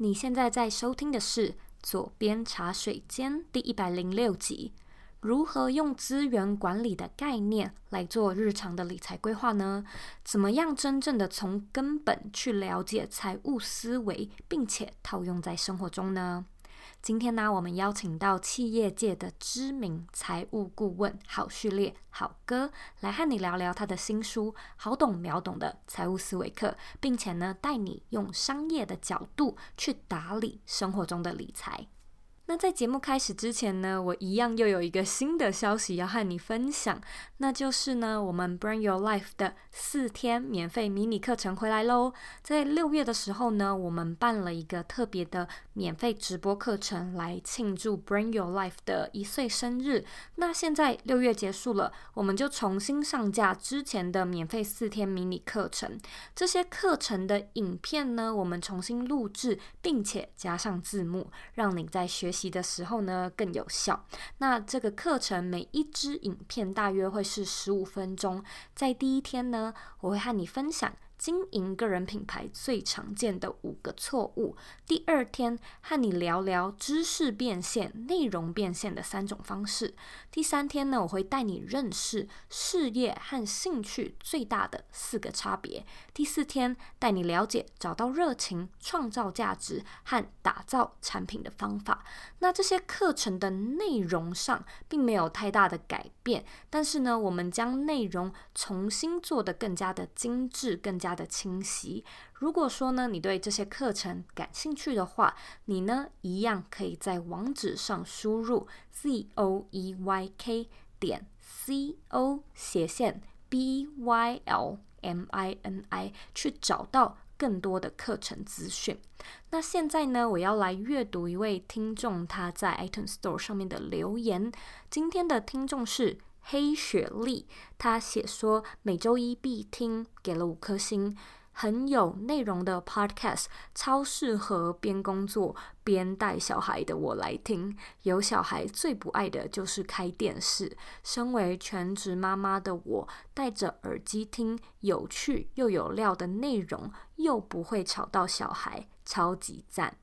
你现在在收听的是《左边茶水间》第一百零六集。如何用资源管理的概念来做日常的理财规划呢？怎么样真正的从根本去了解财务思维，并且套用在生活中呢？今天呢，我们邀请到企业界的知名财务顾问郝旭烈郝哥来和你聊聊他的新书《好懂秒懂的财务思维课》，并且呢，带你用商业的角度去打理生活中的理财。那在节目开始之前呢，我一样又有一个新的消息要和你分享，那就是呢，我们 Bring Your Life 的四天免费迷你课程回来喽。在六月的时候呢，我们办了一个特别的免费直播课程来庆祝 Bring Your Life 的一岁生日。那现在六月结束了，我们就重新上架之前的免费四天迷你课程。这些课程的影片呢，我们重新录制，并且加上字幕，让你在学习习的时候呢，更有效。那这个课程每一支影片大约会是十五分钟。在第一天呢，我会和你分享。经营个人品牌最常见的五个错误。第二天和你聊聊知识变现、内容变现的三种方式。第三天呢，我会带你认识事业和兴趣最大的四个差别。第四天带你了解找到热情、创造价值和打造产品的方法。那这些课程的内容上并没有太大的改变，但是呢，我们将内容重新做得更加的精致，更加。的清晰。如果说呢，你对这些课程感兴趣的话，你呢一样可以在网址上输入 z o e y k 点 c o 斜线 b y l m i n i 去找到更多的课程资讯。那现在呢，我要来阅读一位听众他在 iTunes Store 上面的留言。今天的听众是。黑雪莉，她写说每周一必听，给了五颗星，很有内容的 Podcast，超适合边工作边带小孩的我来听。有小孩最不爱的就是开电视，身为全职妈妈的我，戴着耳机听有趣又有料的内容，又不会吵到小孩，超级赞。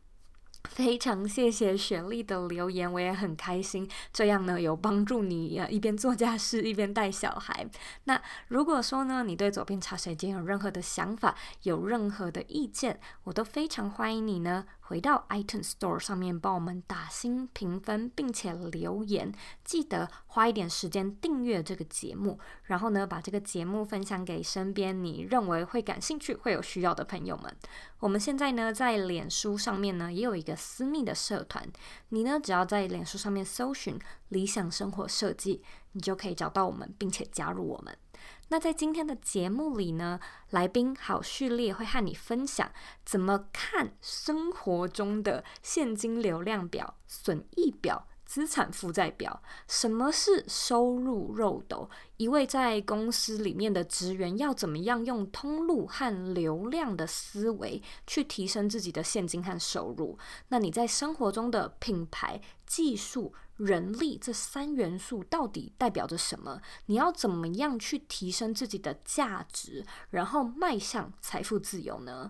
非常谢谢雪莉的留言，我也很开心。这样呢，有帮助你一边做家事一边带小孩。那如果说呢，你对左边茶水间有任何的想法，有任何的意见，我都非常欢迎你呢。回到 iTunes Store 上面，帮我们打星评分，并且留言。记得花一点时间订阅这个节目，然后呢，把这个节目分享给身边你认为会感兴趣、会有需要的朋友们。我们现在呢，在脸书上面呢，也有一个私密的社团。你呢，只要在脸书上面搜寻“理想生活设计”，你就可以找到我们，并且加入我们。那在今天的节目里呢，来宾好，序列会和你分享怎么看生活中的现金流量表、损益表、资产负债表。什么是收入漏斗？一位在公司里面的职员要怎么样用通路和流量的思维去提升自己的现金和收入？那你在生活中的品牌、技术、人力这三元素到底代表着什么？你要怎么样去提升自己的价值，然后迈向财富自由呢？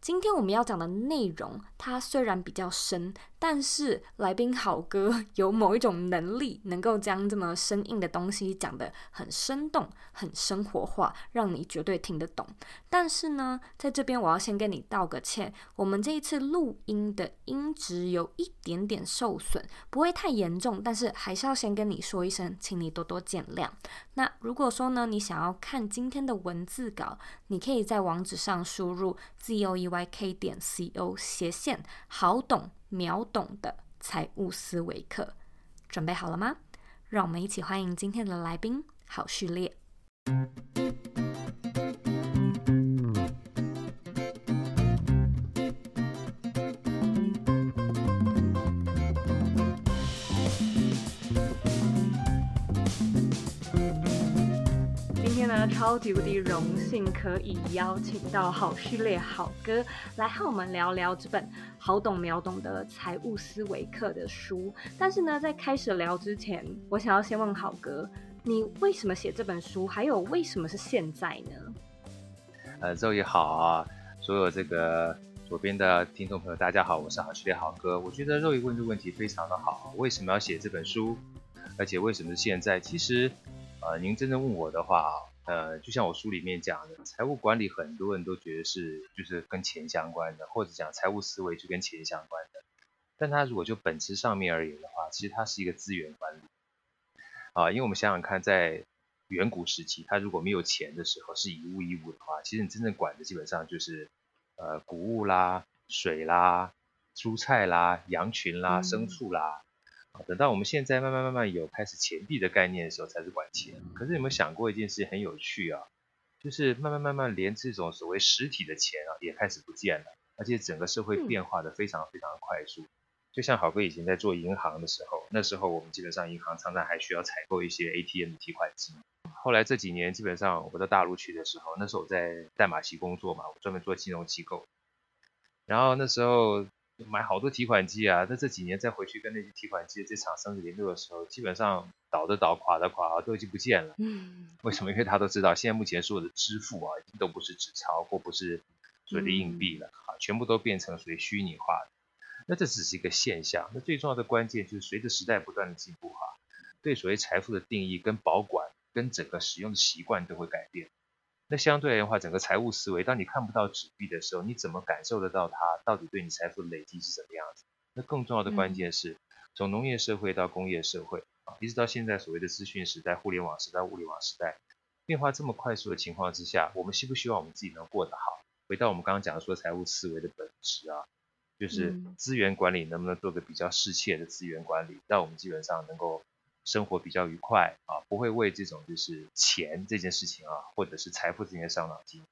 今天我们要讲的内容，它虽然比较深，但是来宾好哥 有某一种能力，能够将这么生硬的东西讲得很生动、很生活化，让你绝对听得懂。但是呢，在这边我要先跟你道个歉，我们这一次录音的音质有一点点受损，不会太严重，但是还是要先跟你说一声，请你多多见谅。那如果说呢，你想要看今天的文字稿，你可以在网址上输入 z o e y k 点 c o 斜线好懂秒懂的财务思维课，准备好了吗？让我们一起欢迎今天的来宾好序列。超级无敌荣幸可以邀请到好序列好哥来和我们聊聊这本好懂秒懂的财务思维课的书。但是呢，在开始聊之前，我想要先问好哥，你为什么写这本书？还有为什么是现在呢？呃，周宇好啊，所有这个左边的听众朋友，大家好，我是好序列好哥。我觉得肉一问这个问题非常的好，为什么要写这本书？而且为什么是现在？其实，呃，您真正问我的话，呃，就像我书里面讲的，财务管理很多人都觉得是就是跟钱相关的，或者讲财务思维就跟钱相关的。但它如果就本质上面而言的话，其实它是一个资源管理。啊，因为我们想想看，在远古时期，它如果没有钱的时候，是以物易物的话，其实你真正管的基本上就是。呃，谷物啦、水啦、蔬菜啦、羊群啦、牲畜啦，啊，等到我们现在慢慢慢慢有开始钱币的概念的时候，才是管钱。可是有没有想过一件事很有趣啊？就是慢慢慢慢连这种所谓实体的钱啊，也开始不见了，而且整个社会变化的非常非常的快速。就像好哥以前在做银行的时候，那时候我们基本上银行常常还需要采购一些 ATM 提款机。后来这几年，基本上我到大陆去的时候，那时候我在淡马锡工作嘛，我专门做金融机构。然后那时候买好多提款机啊，在这几年再回去跟那些提款机的这厂商联络的时候，基本上倒的倒，垮的垮，都已经不见了。嗯。为什么？因为他都知道，现在目前所有的支付啊，已经都不是纸钞或不是所谓的硬币了啊，全部都变成属于虚拟化的。那这只是一个现象。那最重要的关键就是随着时代不断的进步哈，对所谓财富的定义跟保管。跟整个使用的习惯都会改变，那相对来的话，整个财务思维，当你看不到纸币的时候，你怎么感受得到它到底对你财富的累积是什么样子？那更重要的关键是，从农业社会到工业社会啊，一直到现在所谓的资讯时代、互联网时代、物联网时代，变化这么快速的情况之下，我们希不希望我们自己能过得好？回到我们刚刚讲的说财务思维的本质啊，就是资源管理能不能做个比较适切的资源管理，让我们基本上能够。生活比较愉快啊，不会为这种就是钱这件事情啊，或者是财富这件事伤脑筋。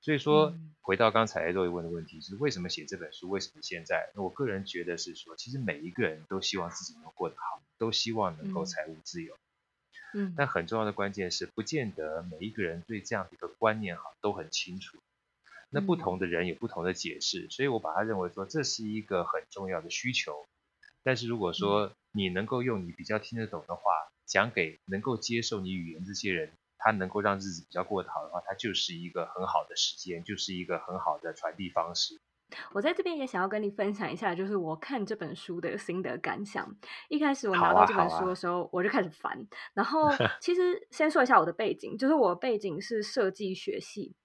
所以说，回到刚才肉一问的问题，就是为什么写这本书？为什么现在？那我个人觉得是说，其实每一个人都希望自己能过得好，都希望能够财务自由。嗯。但很重要的关键是，不见得每一个人对这样的一个观念哈都很清楚。那不同的人有不同的解释，所以我把它认为说，这是一个很重要的需求。但是如果说你能够用你比较听得懂的话讲给能够接受你语言这些人，他能够让日子比较过得好的话，它就是一个很好的时间，就是一个很好的传递方式。我在这边也想要跟你分享一下，就是我看这本书的心得感想。一开始我拿到这本书的时候，啊啊、我就开始烦。然后 其实先说一下我的背景，就是我的背景是设计学系，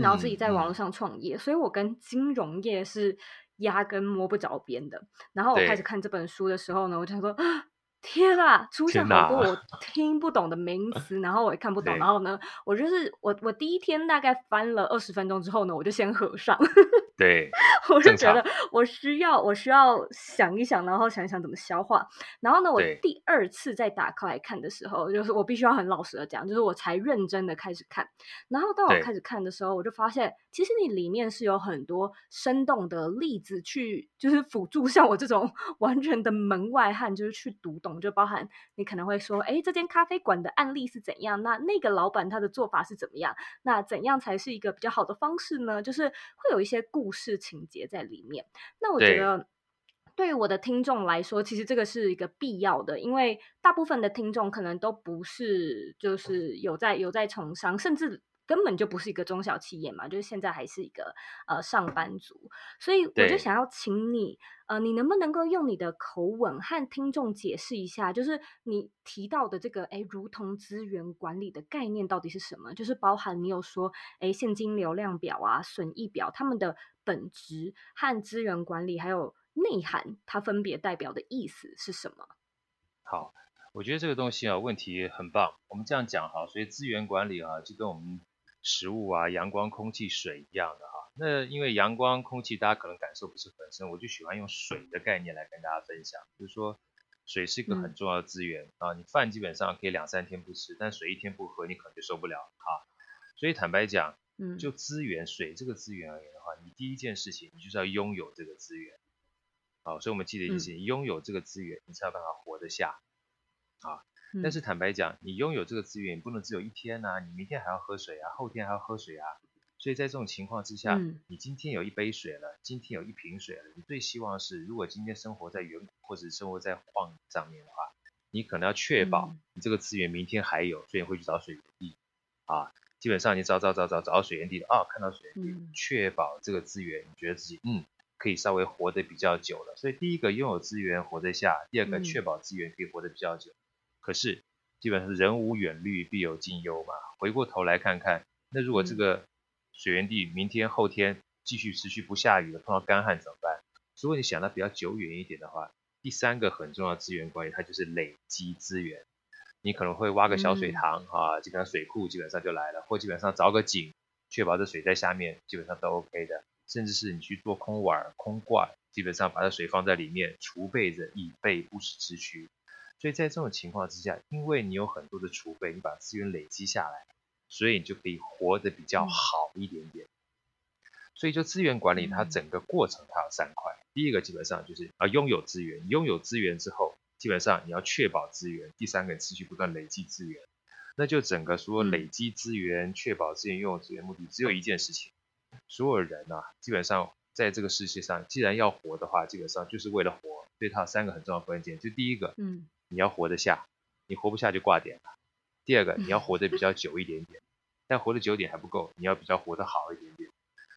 然后自己在网络上创业，嗯、所以我跟金融业是。压根摸不着边的。然后我开始看这本书的时候呢，我就想说，天啊，出现好多我听不懂的名词，然后我也看不懂。然后呢，我就是我我第一天大概翻了二十分钟之后呢，我就先合上。对，我就觉得我需要我需要想一想，然后想一想怎么消化。然后呢，我第二次再打开来看的时候，就是我必须要很老实的讲，就是我才认真的开始看。然后当我开始看的时候，我就发现，其实你里面是有很多生动的例子去，就是辅助像我这种 完全的门外汉，就是去读懂。就包含你可能会说，哎，这间咖啡馆的案例是怎样？那那个老板他的做法是怎么样？那怎样才是一个比较好的方式呢？就是会有一些故。故事情节在里面，那我觉得对于我的听众来说，其实这个是一个必要的，因为大部分的听众可能都不是就是有在有在从商，甚至根本就不是一个中小企业嘛，就是现在还是一个呃上班族，所以我就想要请你。呃，你能不能够用你的口吻和听众解释一下，就是你提到的这个，哎，如同资源管理的概念到底是什么？就是包含你有说，哎，现金流量表啊、损益表，它们的本质和资源管理还有内涵，它分别代表的意思是什么？好，我觉得这个东西啊，问题很棒。我们这样讲哈，所以资源管理啊，就跟我们食物啊、阳光、空气、水一样的哈。那因为阳光、空气，大家可能感受不是很深，我就喜欢用水的概念来跟大家分享。就是说，水是一个很重要的资源、嗯、啊。你饭基本上可以两三天不吃，但水一天不喝，你可能就受不了啊。所以坦白讲，嗯，就资源水这个资源而言的话，你第一件事情，你就是要拥有这个资源。好，所以我们记得一件事情，拥有这个资源，你才有办法活得下啊。但是坦白讲，你拥有这个资源，你不能只有一天呐、啊，你明天还要喝水啊，后天还要喝水啊。所以在这种情况之下，嗯，你今天有一杯水了，今天有一瓶水了，你最希望是，如果今天生活在远古或者生活在荒野上面的话，你可能要确保你这个资源明天还有，所以会去找水源地啊。基本上你找找找找找到水源地了啊，看到水源地，嗯、确保这个资源，你觉得自己嗯可以稍微活得比较久了。所以第一个拥有资源活得下，第二个确保资源可以活得比较久。嗯、可是基本上是人无远虑，必有近忧嘛。回过头来看看，那如果这个水源地明天后天继续持续不下雨了，碰到干旱怎么办？如果你想的比较久远一点的话，第三个很重要的资源关系，它就是累积资源。你可能会挖个小水塘、嗯、啊，基本上水库基本上就来了，或基本上凿个井，确保这水在下面，基本上都 OK 的。甚至是你去做空碗、空罐，基本上把这水放在里面储备着，以备不时之需。所以在这种情况之下，因为你有很多的储备，你把资源累积下来，所以你就可以活得比较好一点点。所以就资源管理，它整个过程它有三块。第一个基本上就是啊，拥有资源，拥有资源之后。基本上你要确保资源，第三个持续不断累积资源，那就整个说累积资源、嗯、确保资源、拥有资源目的只有一件事情。所有人啊，基本上在这个世界上，既然要活的话，基本上就是为了活。所以它有三个很重要的关键，就第一个，嗯，你要活得下，你活不下就挂点了。第二个，你要活得比较 久一点点，但活得久点还不够，你要比较活得好一点点。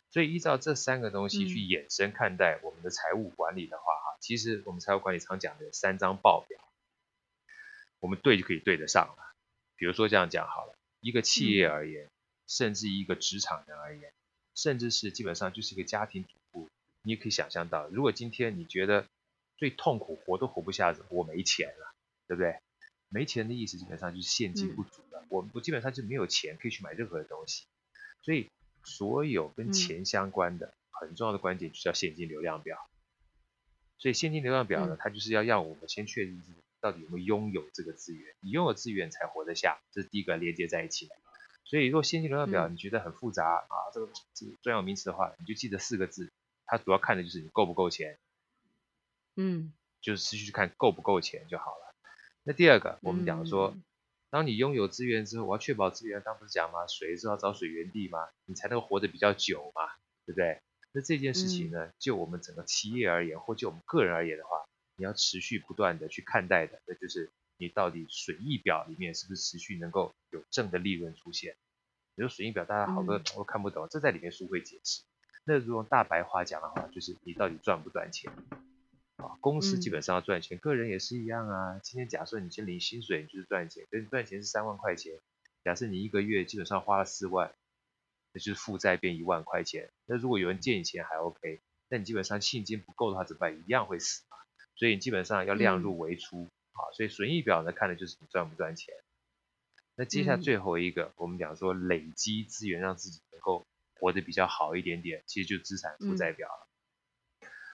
所以依照这三个东西去衍生看待我们的财务管理的话，哈、嗯，其实我们财务管理常讲的三张报表，我们对就可以对得上了。比如说这样讲好了，一个企业而言，嗯、甚至一个职场人而言，甚至是基本上就是一个家庭主妇，你也可以想象到，如果今天你觉得最痛苦，活都活不下，我没钱了，对不对？没钱的意思基本上就是现金不足了，嗯、我我基本上就没有钱可以去买任何的东西，所以。所有跟钱相关的很重要的关键就叫现金流量表，所以现金流量表呢，它就是要让我们先确认自己到底有没有拥有这个资源，你拥有资源才活得下，这是第一个连接在一起的。所以如果现金流量表你觉得很复杂啊，这个这个专有名词的话，你就记得四个字，它主要看的就是你够不够钱，嗯，就是持续去看够不够钱就好了。那第二个，我们讲说。当你拥有资源之后，我要确保资源，当不是讲吗？水是要找水源地吗？你才能活得比较久嘛，对不对？那这件事情呢，嗯、就我们整个企业而言，或就我们个人而言的话，你要持续不断的去看待的，那就是你到底损益表里面是不是持续能够有正的利润出现？比如损益表，大家好多都看不懂，嗯、这在里面书会解释。那如果用大白话讲的话，就是你到底赚不赚钱？啊，公司基本上要赚钱，嗯、个人也是一样啊。今天假设你先领薪水，你就是赚钱，跟你赚钱是三万块钱。假设你一个月基本上花了四万，那就是负债变一万块钱。那如果有人借你钱还 OK，那你基本上现金不够的话怎么办？一样会死嘛。所以你基本上要量入为出啊。嗯、所以损益表呢，看的就是你赚不赚钱。那接下来最后一个，嗯、我们讲说累积资源，让自己能够活得比较好一点点，其实就资产负债表了。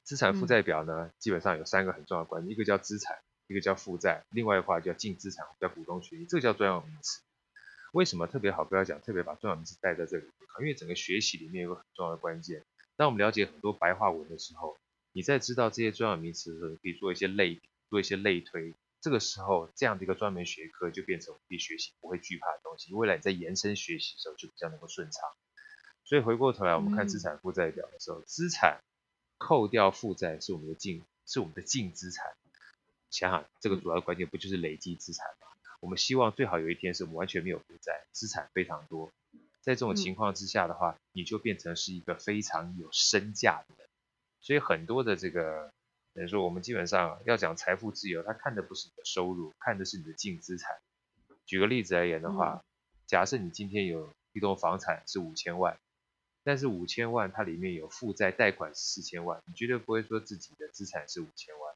嗯资产负债表呢，基本上有三个很重要的关系，一个叫资产，一个叫负债，另外一个话叫净资产，叫股东权益，这个叫专有名词。为什么特别好不要讲，特别把专有名词带在这里？因为整个学习里面有个很重要的关键。当我们了解很多白话文的时候，你在知道这些专有名词的时候，可以做一些类比，做一些类推。这个时候，这样的一个专门学科就变成可以学习不会惧怕的东西。未来你在延伸学习的时候就比较能够顺畅。所以回过头来，我们看资产负债表的时候，嗯、资产。扣掉负债是我们的净，是我们的净资产。想想这个主要的关键不就是累积资产吗？我们希望最好有一天是我们完全没有负债，资产非常多。在这种情况之下的话，你就变成是一个非常有身价的人。所以很多的这个等于说，我们基本上要讲财富自由，他看的不是你的收入，看的是你的净资产。举个例子而言的话，假设你今天有一栋房产是五千万。但是五千万它里面有负债贷款四千万，你绝对不会说自己的资产是五千万，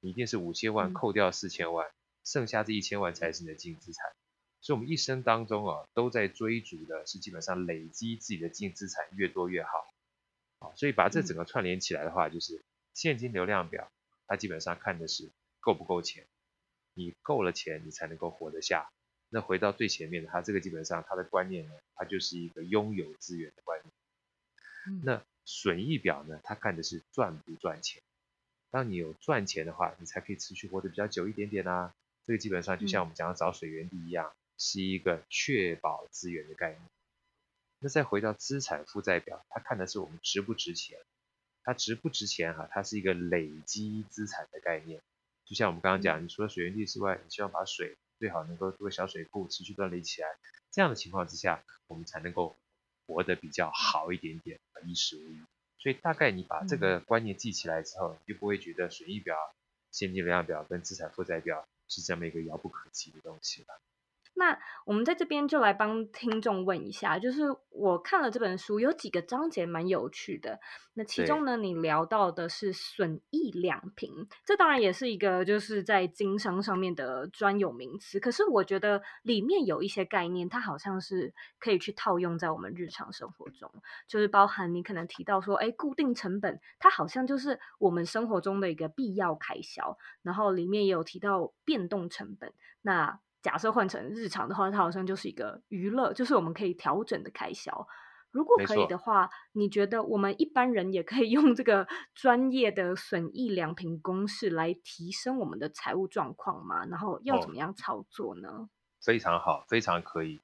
你一定是五千万扣掉四千万，剩下这一千万才是你的净资产。所以，我们一生当中啊，都在追逐的是基本上累积自己的净资产越多越好。好，所以把这整个串联起来的话，就是现金流量表，它基本上看的是够不够钱，你够了钱，你才能够活得下。那回到最前面的，它这个基本上它的观念呢，它就是一个拥有资源的观念。那损益表呢？它看的是赚不赚钱。当你有赚钱的话，你才可以持续活得比较久一点点啊。这个基本上就像我们讲的找水源地一样，是一个确保资源的概念。那再回到资产负债表，它看的是我们值不值钱。它值不值钱哈？它是一个累积资产的概念。就像我们刚刚讲，你除了水源地之外，你希望把水最好能够做个小水库，持续锻炼起来。这样的情况之下，我们才能够活得比较好一点点，衣食无忧。所以大概你把这个观念记起来之后，嗯、你就不会觉得损益表、现金流量表跟资产负债表是这么一个遥不可及的东西了。那我们在这边就来帮听众问一下，就是我看了这本书，有几个章节蛮有趣的。那其中呢，你聊到的是损益两平，这当然也是一个就是在经商上面的专有名词。可是我觉得里面有一些概念，它好像是可以去套用在我们日常生活中，就是包含你可能提到说，哎，固定成本，它好像就是我们生活中的一个必要开销。然后里面也有提到变动成本，那。假设换成日常的话，它好像就是一个娱乐，就是我们可以调整的开销。如果可以的话，你觉得我们一般人也可以用这个专业的损益两平公式来提升我们的财务状况吗？然后要怎么样操作呢？哦，非常好，非常可以。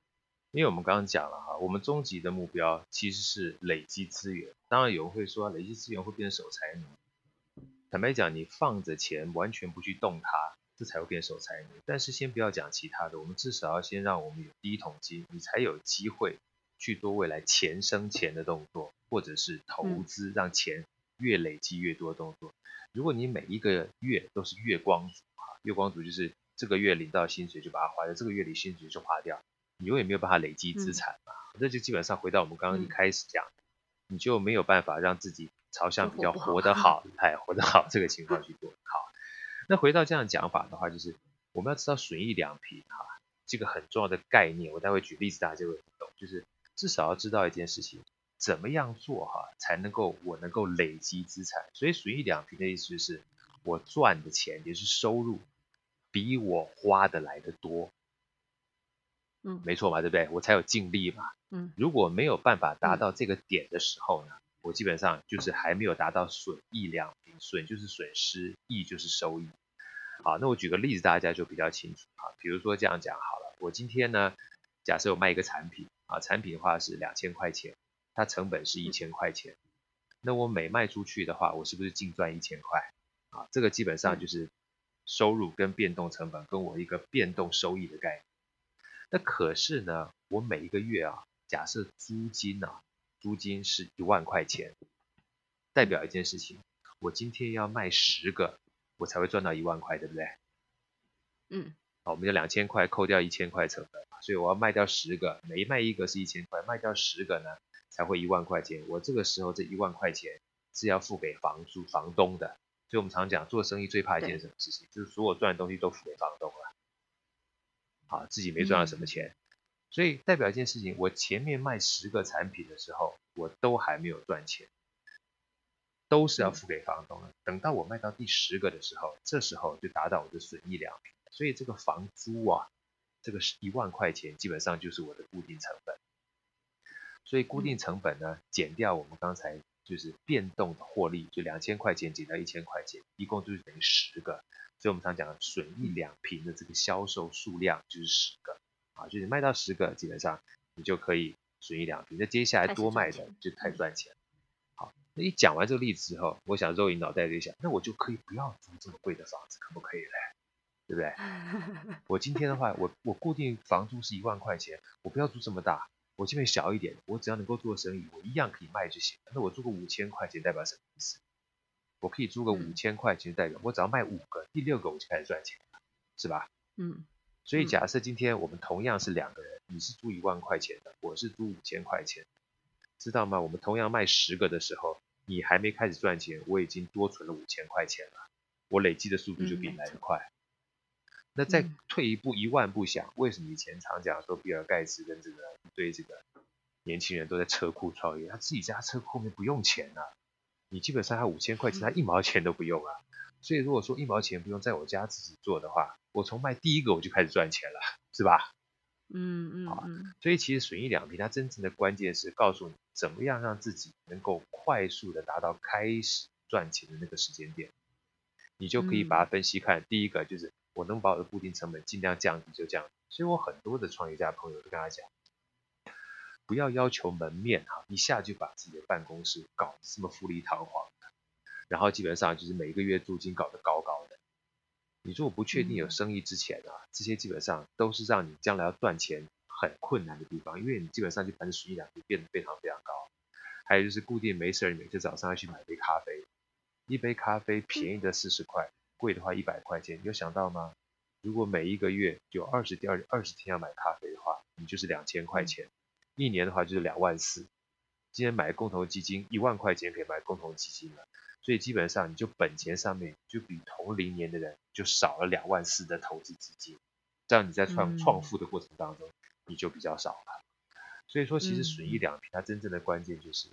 因为我们刚刚讲了哈，我们终极的目标其实是累积资源。当然有人会说，累积资源会变成守财奴。坦白讲，你放着钱完全不去动它。这才会变守财奴，但是先不要讲其他的，我们至少要先让我们有第一桶金，你才有机会去做未来钱生钱的动作，或者是投资让钱越累积越多的动作。如果你每一个月都是月光族啊，月光族就是这个月领到薪水就把它花掉，这个月领薪水就花掉，你永远没有办法累积资产嘛。这就基本上回到我们刚刚一开始讲，你就没有办法让自己朝向比较活得好，哎，活得好这个情况去做好。那回到这样讲法的话，就是我们要知道损益两平哈，这个很重要的概念。我待会举例子，大家就会懂。就是至少要知道一件事情，怎么样做哈，才能够我能够累积资产。所以损益两平的意思就是，我赚的钱也是收入，比我花的来的多。嗯，没错嘛，对不对？我才有净利嘛。嗯，如果没有办法达到这个点的时候呢？我基本上就是还没有达到损益两平，损就是损失，益就是收益。好，那我举个例子，大家就比较清楚啊。比如说这样讲好了，我今天呢，假设我卖一个产品啊，产品的话是两千块钱，它成本是一千块钱，那我每卖出去的话，我是不是净赚一千块？啊，这个基本上就是收入跟变动成本跟我一个变动收益的概念。那可是呢，我每一个月啊，假设租金啊。租金是一万块钱，代表一件事情，我今天要卖十个，我才会赚到一万块，对不对？嗯。好，我们就两千块扣掉一千块成本，所以我要卖掉十个，每卖一个是一千块，卖掉十个呢，才会一万块钱。我这个时候这一万块钱是要付给房租房东的，所以我们常讲做生意最怕一件什么事情，就是所有赚的东西都付给房东了，好，自己没赚到什么钱。嗯所以代表一件事情，我前面卖十个产品的时候，我都还没有赚钱，都是要付给房东的。等到我卖到第十个的时候，这时候就达到我的损益两平。所以这个房租啊，这个是一万块钱，基本上就是我的固定成本。所以固定成本呢，减掉我们刚才就是变动的获利，就两千块钱减掉一千块钱，一共就是等于十个。所以我们常讲的损益两平的这个销售数量就是十个。啊，就是卖到十个，基本上你就可以损一两笔。那接下来多卖的就太赚钱。好，那一讲完这个例子之后，我想肉影脑袋就想，那我就可以不要租这么贵的房子，可不可以嘞？对不对？我今天的话，我我固定房租是一万块钱，我不要租这么大，我这边小一点，我只要能够做生意，我一样可以卖就行。那我租个五千块钱代表什么意思？我可以租个五千块钱代表我只要卖五个，第六个我就开始赚钱了，是吧？嗯。所以假设今天我们同样是两个人，你是租一万块钱的，我是租五千块钱，知道吗？我们同样卖十个的时候，你还没开始赚钱，我已经多存了五千块钱了，我累积的速度就比你来得快。那再退一步，一万步想，为什么以前常讲说比尔盖茨跟这个一堆这个年轻人都在车库创业，他自己家车库后面不用钱啊，你基本上他五千块钱，他一毛钱都不用啊。所以如果说一毛钱不用在我家自己做的话，我从卖第一个我就开始赚钱了，是吧？嗯嗯，好，所以其实损益两平，它真正的关键是告诉你怎么样让自己能够快速的达到开始赚钱的那个时间点，你就可以把它分析看。嗯、第一个就是我能把我的固定成本尽量降低就降低。所以我很多的创业家朋友都跟他讲，不要要求门面哈，一下就把自己的办公室搞得这么富丽堂皇。然后基本上就是每个月租金搞得高高的，你如果不确定有生意之前啊，嗯、这些基本上都是让你将来要赚钱很困难的地方，因为你基本上就把你损益两就变得非常非常高。还有就是固定没事儿，每天早上要去买杯咖啡，一杯咖啡便宜的四十块，贵的话一百块钱，你有想到吗？如果每一个月有二十第二二十天要买咖啡的话，你就是两千块钱，一年的话就是两万四。今天买共同基金一万块钱可以买共同基金了，所以基本上你就本钱上面就比同龄年的人就少了两万四的投资资金，这样你在创创富的过程当中你就比较少了。所以说，其实损益两平它真正的关键就是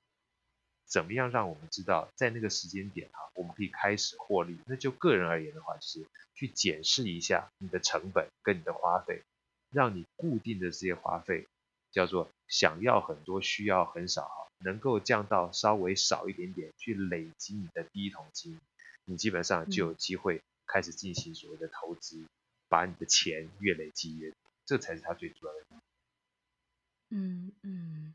怎么样让我们知道在那个时间点哈，我们可以开始获利。那就个人而言的话，就是去检视一下你的成本跟你的花费，让你固定的这些花费叫做想要很多，需要很少哈。能够降到稍微少一点点，去累积你的第一桶金，你基本上就有机会开始进行所谓的投资，嗯、把你的钱越累积越多，这才是它最主要的。嗯嗯，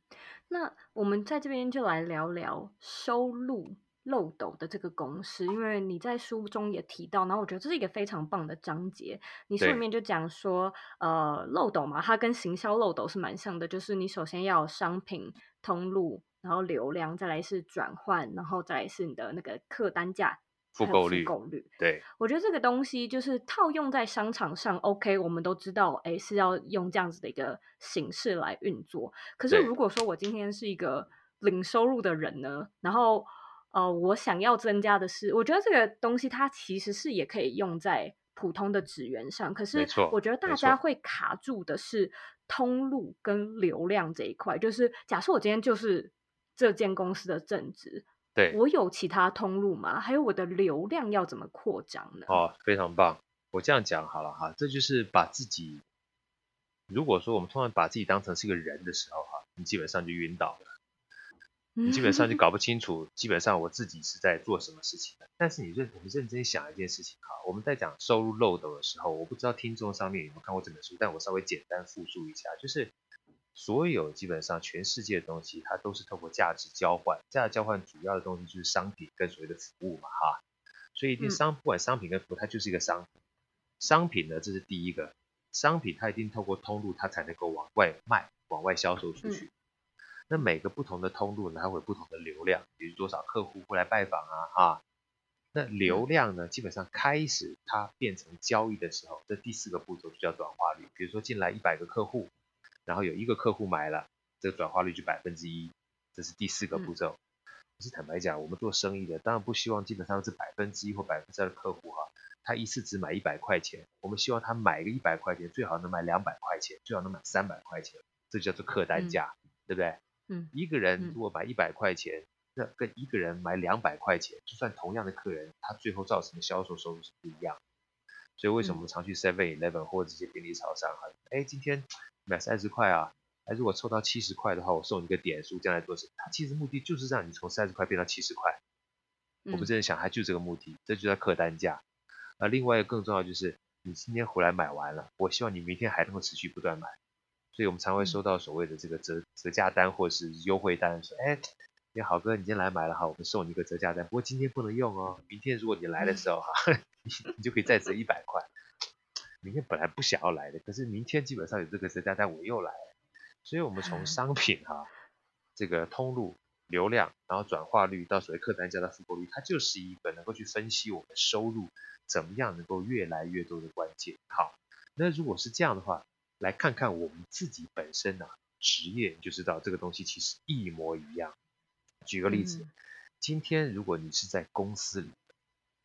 那我们在这边就来聊聊收入漏斗的这个公式，因为你在书中也提到，然后我觉得这是一个非常棒的章节。你书里面就讲说，呃，漏斗嘛，它跟行销漏斗是蛮像的，就是你首先要有商品通路。然后流量，再来是转换，然后再来是你的那个客单价复购率。复购率，对，我觉得这个东西就是套用在商场上，OK，我们都知道，哎，是要用这样子的一个形式来运作。可是如果说我今天是一个零收入的人呢，然后呃，我想要增加的是，我觉得这个东西它其实是也可以用在普通的职员上，可是我觉得大家会卡住的是通路跟流量这一块。就是假设我今天就是。这间公司的正职，对，我有其他通路吗？还有我的流量要怎么扩张呢？哦，非常棒！我这样讲好了哈，这就是把自己，如果说我们通常把自己当成是一个人的时候哈，你基本上就晕倒了，你基本上就搞不清楚，基本上我自己是在做什么事情的。但是你认我们认真想一件事情哈，我们在讲收入漏斗的时候，我不知道听众上面有没有看过这本书，但我稍微简单复述一下，就是。所有基本上全世界的东西，它都是透过价值交换。价值交换主要的东西就是商品跟所谓的服务嘛，哈。所以一定商不管商品跟服务，它就是一个商品。商品呢，这是第一个。商品它一定透过通路，它才能够往外卖、往外销售出去。那每个不同的通路呢，它会有不同的流量，比如多少客户会来拜访啊，啊。那流量呢，基本上开始它变成交易的时候，这第四个步骤就叫转化率。比如说进来一百个客户。然后有一个客户买了，这个转化率就百分之一，这是第四个步骤。可是坦白讲，我们做生意的当然不希望基本上是百分之一或百分之二的客户哈，他一次只买一百块钱，我们希望他买个一百块钱，最好能买两百块钱，最好能买三百块钱，这叫做客单价，嗯、对不对？嗯，一个人如果买一百块钱，那跟一个人买两百块钱，就算同样的客人，他最后造成的销售收入是不一样。所以为什么常去 Seven Eleven 或者这些便利超商哈？哎，今天。买三十块啊，哎，如果凑到七十块的话，我送你个点数，将来做什么？它其实目的就是让你从三十块变到七十块。我们真的想，他就这个目的，这就叫客单价。啊，另外一个更重要就是，你今天回来买完了，我希望你明天还能够持续不断买。所以我们常会收到所谓的这个折折价单或者是优惠单，说，哎，你好哥，你今天来买了哈，我们送你一个折价单，不过今天不能用哦，明天如果你来的时候哈，你你就可以再折一百块。明天本来不想要来的，可是明天基本上有这个折价单，我又来了。所以，我们从商品哈、啊，这个通路流量，然后转化率到所谓客单价的复购率，它就是一个能够去分析我们收入怎么样能够越来越多的关键。好，那如果是这样的话，来看看我们自己本身啊，职业你就知道这个东西其实一模一样。举个例子，嗯、今天如果你是在公司里。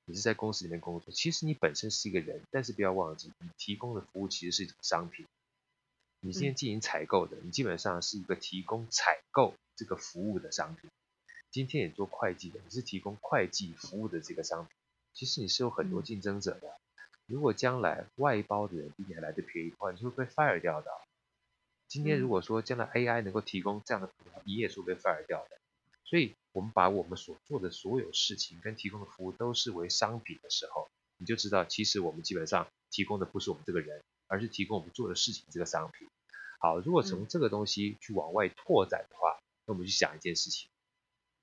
你是在公司里面工作，其实你本身是一个人，但是不要忘记，你提供的服务其实是一种商品。你今天进行采购的，你基本上是一个提供采购这个服务的商品。今天也做会计的，你是提供会计服务的这个商品。其实你是有很多竞争者的。如果将来外包的人比你还来得便宜的话，你就会被 fire 掉的。今天如果说将来 AI 能够提供这样的服务，你也是会被 fire 掉的。所以，我们把我们所做的所有事情跟提供的服务都视为商品的时候，你就知道，其实我们基本上提供的不是我们这个人，而是提供我们做的事情这个商品。好，如果从这个东西去往外拓展的话，那我们去想一件事情：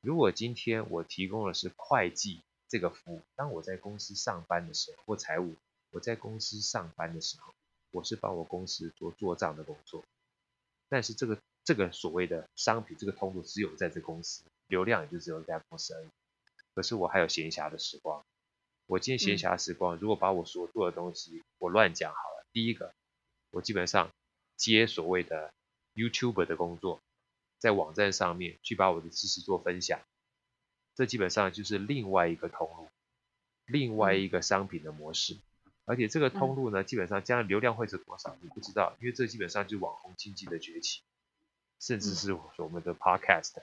如果今天我提供的是会计这个服务，当我在公司上班的时候或财务，我在公司上班的时候，我是帮我公司做做账的工作，但是这个这个所谓的商品这个通路只有在这公司，流量也就只有这家公司而已。可是我还有闲暇的时光，我今天闲暇时光，如果把我所做的东西我乱讲好了，第一个，我基本上接所谓的 YouTuber 的工作，在网站上面去把我的知识做分享，这基本上就是另外一个通路，另外一个商品的模式。而且这个通路呢，基本上将来流量会是多少，你不知道，因为这基本上就是网红经济的崛起，甚至是我们的 Podcast，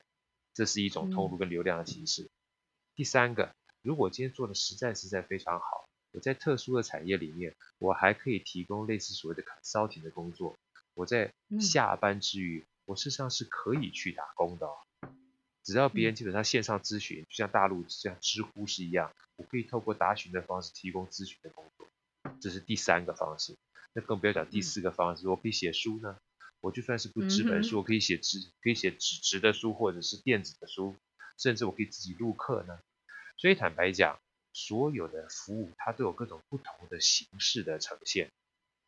这是一种通路跟流量的形式。第三个，如果今天做的实在实在非常好，我在特殊的产业里面，我还可以提供类似所谓的 consulting 的工作。我在下班之余。我事实上是可以去打工的哦，只要别人基本上线上咨询，就像大陆像知乎是一样，我可以透过答询的方式提供咨询的工作，这是第三个方式。那更不要讲第四个方式，我可以写书呢，我就算是不纸本书，我可以写纸，可以写纸质的书或者是电子的书，甚至我可以自己录课呢。所以坦白讲，所有的服务它都有各种不同的形式的呈现。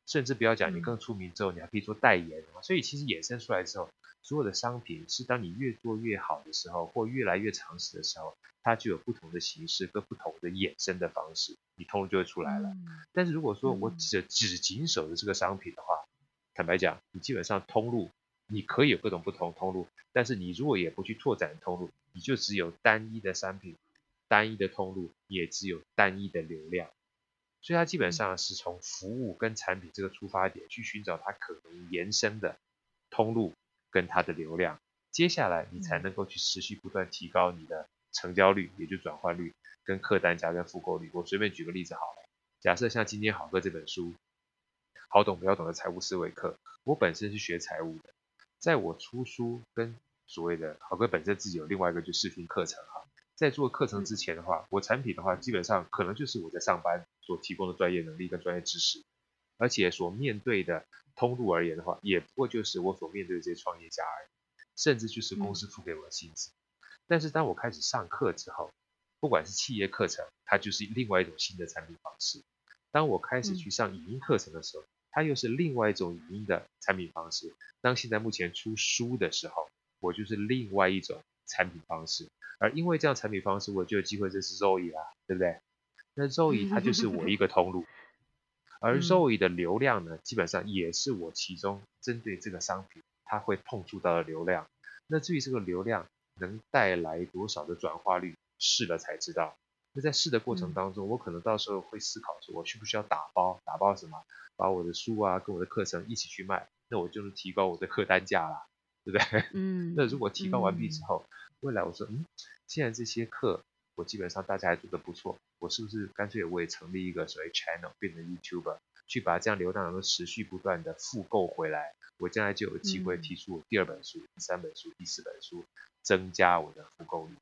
甚至不要讲，你更出名之后，你还可以做代言。所以其实衍生出来之后，所有的商品是当你越做越好的时候，或越来越长时的时候，它就有不同的形式跟不同的衍生的方式，你通路就会出来了。但是如果说我只只谨守着这个商品的话，坦白讲，你基本上通路你可以有各种不同通路，但是你如果也不去拓展通路，你就只有单一的商品、单一的通路，也只有单一的流量。所以它基本上是从服务跟产品这个出发点去寻找它可能延伸的通路跟它的流量，接下来你才能够去持续不断提高你的成交率，也就转换率跟客单价跟复购率。我随便举个例子好了，假设像今天好哥这本书《好懂不要懂的财务思维课》，我本身是学财务的，在我出书跟所谓的好哥本身自己有另外一个就视频课程哈。在做课程之前的话，我产品的话，基本上可能就是我在上班所提供的专业能力跟专业知识，而且所面对的通路而言的话，也不过就是我所面对的这些创业家而已，甚至就是公司付给我的薪资。但是当我开始上课之后，不管是企业课程，它就是另外一种新的产品方式；当我开始去上语音课程的时候，它又是另外一种语音的产品方式；当现在目前出书的时候，我就是另外一种产品方式。而因为这样产品方式，我就有机会认识 Zoe 啦，对不对？那 Zoe 它就是我一个通路，而 Zoe 的流量呢，基本上也是我其中针对这个商品它会碰触到的流量。那至于这个流量能带来多少的转化率，试了才知道。那在试的过程当中，我可能到时候会思考说，我需不需要打包？打包什么？把我的书啊跟我的课程一起去卖，那我就能提高我的客单价啦，对不对？嗯。那如果提高完毕之后，未来我说，嗯，既然这些课我基本上大家还做得不错，我是不是干脆我也成立一个所谓 channel，变成 YouTuber，去把这样流量能够持续不断的复购回来，我将来就有机会提出我第二本书、第三本书、第四本书，增加我的复购率。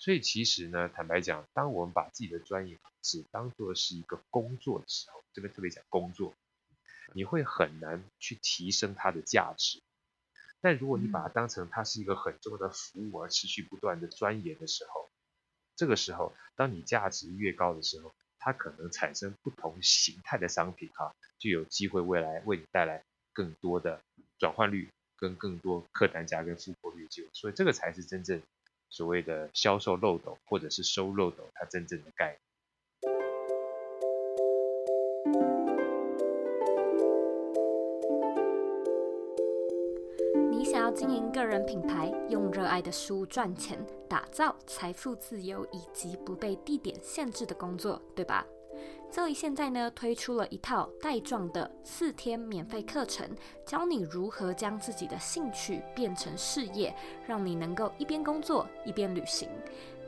所以其实呢，坦白讲，当我们把自己的专业只当做是一个工作的时候，这边特别讲工作，你会很难去提升它的价值。但如果你把它当成它是一个很重要的服务而持续不断的钻研的时候，这个时候，当你价值越高的时候，它可能产生不同形态的商品哈，就有机会未来为你带来更多的转换率跟更多客单价跟复购率就，所以这个才是真正所谓的销售漏斗或者是收漏斗它真正的概念。要经营个人品牌，用热爱的书赚钱，打造财富自由以及不被地点限制的工作，对吧这里现在呢推出了一套带状的四天免费课程，教你如何将自己的兴趣变成事业，让你能够一边工作一边旅行。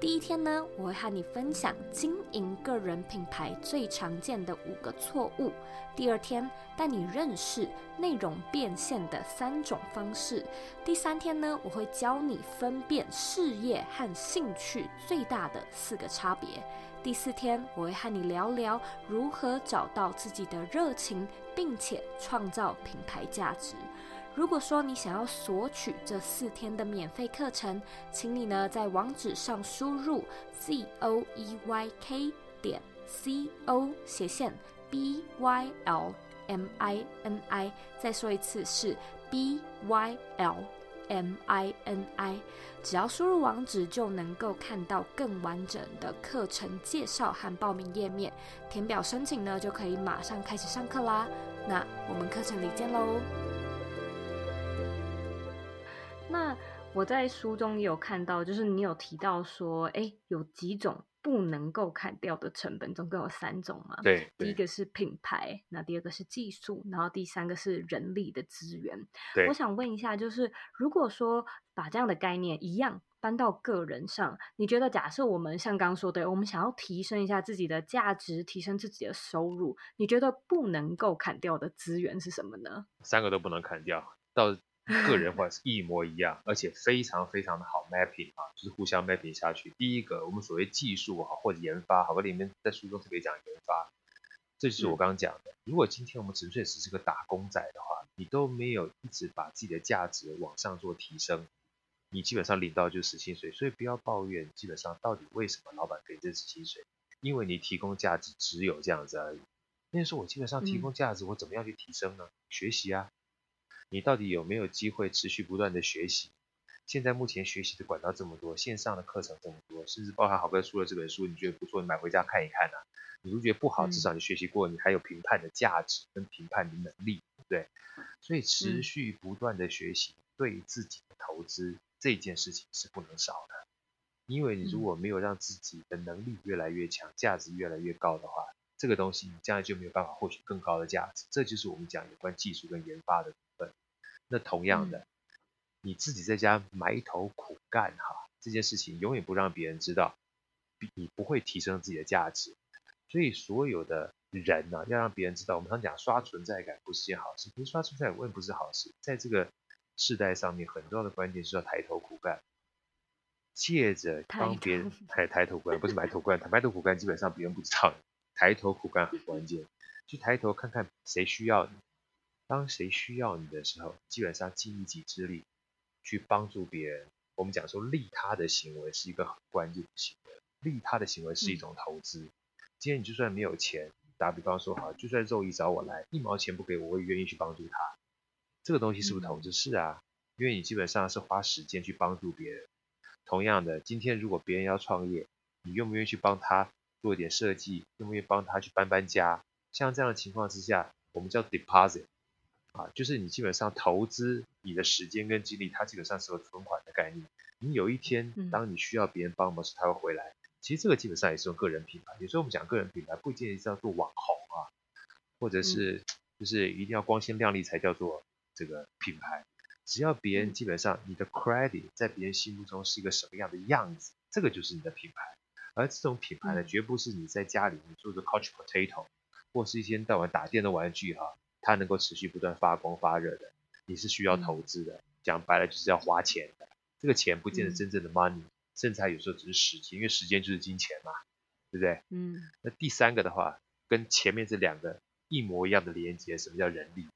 第一天呢，我会和你分享经营个人品牌最常见的五个错误。第二天，带你认识内容变现的三种方式。第三天呢，我会教你分辨事业和兴趣最大的四个差别。第四天，我会和你聊聊如何找到自己的热情，并且创造品牌价值。如果说你想要索取这四天的免费课程，请你呢在网址上输入 z o e y k 点 c o 斜线 B Y L M I N I。再说一次是 B Y L M I N I。只要输入网址就能够看到更完整的课程介绍和报名页面。填表申请呢，就可以马上开始上课啦。那我们课程里见喽。那我在书中也有看到，就是你有提到说，哎，有几种不能够砍掉的成本，总共有三种嘛？对。第一个是品牌，那第二个是技术，然后第三个是人力的资源。对。我想问一下，就是如果说把这样的概念一样搬到个人上，你觉得假设我们像刚刚说的，我们想要提升一下自己的价值，提升自己的收入，你觉得不能够砍掉的资源是什么呢？三个都不能砍掉，到。个人化是一模一样，而且非常非常的好 mapping 啊，就是互相 mapping 下去。第一个，我们所谓技术哈或者研发，好，吧里面在书中特别讲研发，这就是我刚刚讲的。如果今天我们纯粹只是个打工仔的话，你都没有一直把自己的价值往上做提升，你基本上领到就是死薪水。所以不要抱怨，基本上到底为什么老板给这死薪水？因为你提供价值只有这样子而已。那时候我基本上提供价值，我怎么样去提升呢？学习啊。你到底有没有机会持续不断的学习？现在目前学习的管道这么多，线上的课程这么多，甚至包含好哥出了这本书，你觉得不错，你买回家看一看啊。你如果觉得不好，至少你学习过，你还有评判的价值跟评判的能力，对。所以持续不断的学习，对自己的投资这件事情是不能少的。因为你如果没有让自己的能力越来越强，价值越来越高的话，这个东西你将来就没有办法获取更高的价值。这就是我们讲有关技术跟研发的。那同样的，你自己在家埋头苦干哈，这件事情永远不让别人知道，你不会提升自己的价值。所以所有的人呢，要让别人知道，我们常讲刷存在感不是件好事，其实刷存在感也不是好事。在这个世代上面，很重要的关键是要抬头苦干，借着帮别人抬抬头苦干，不是埋头苦干，埋头苦干基本上别人不知道，抬头苦干很关键，去抬头看看谁需要你。当谁需要你的时候，基本上尽一己之力去帮助别人。我们讲说利他的行为是一个很关键的行为，利他的行为是一种投资。嗯、今天你就算没有钱，打比方说好，就算肉姨找我来，一毛钱不给我，我也愿意去帮助他。这个东西是不是投资？嗯、是啊，因为你基本上是花时间去帮助别人。同样的，今天如果别人要创业，你愿不愿意去帮他做一点设计？愿不愿意帮他去搬搬家？像这样的情况之下，我们叫 deposit。啊，就是你基本上投资你的时间跟精力，它基本上是个存款的概念。你有一天，当你需要别人帮忙时，他会回来。其实这个基本上也是用个人品牌。有时候我们讲个人品牌，不一定是要做网红啊，或者是就是一定要光鲜亮丽才叫做这个品牌。只要别人基本上你的 credit 在别人心目中是一个什么样的样子，这个就是你的品牌。而这种品牌呢，绝不是你在家里你做的 couch potato，或是一天到晚打电的玩具哈。它能够持续不断发光发热的，你是需要投资的。讲白了就是要花钱的。这个钱不见得真正的 money，甚至还有时候只是时间，因为时间就是金钱嘛，对不对？嗯。那第三个的话，跟前面这两个一模一样的连接，什么叫人力？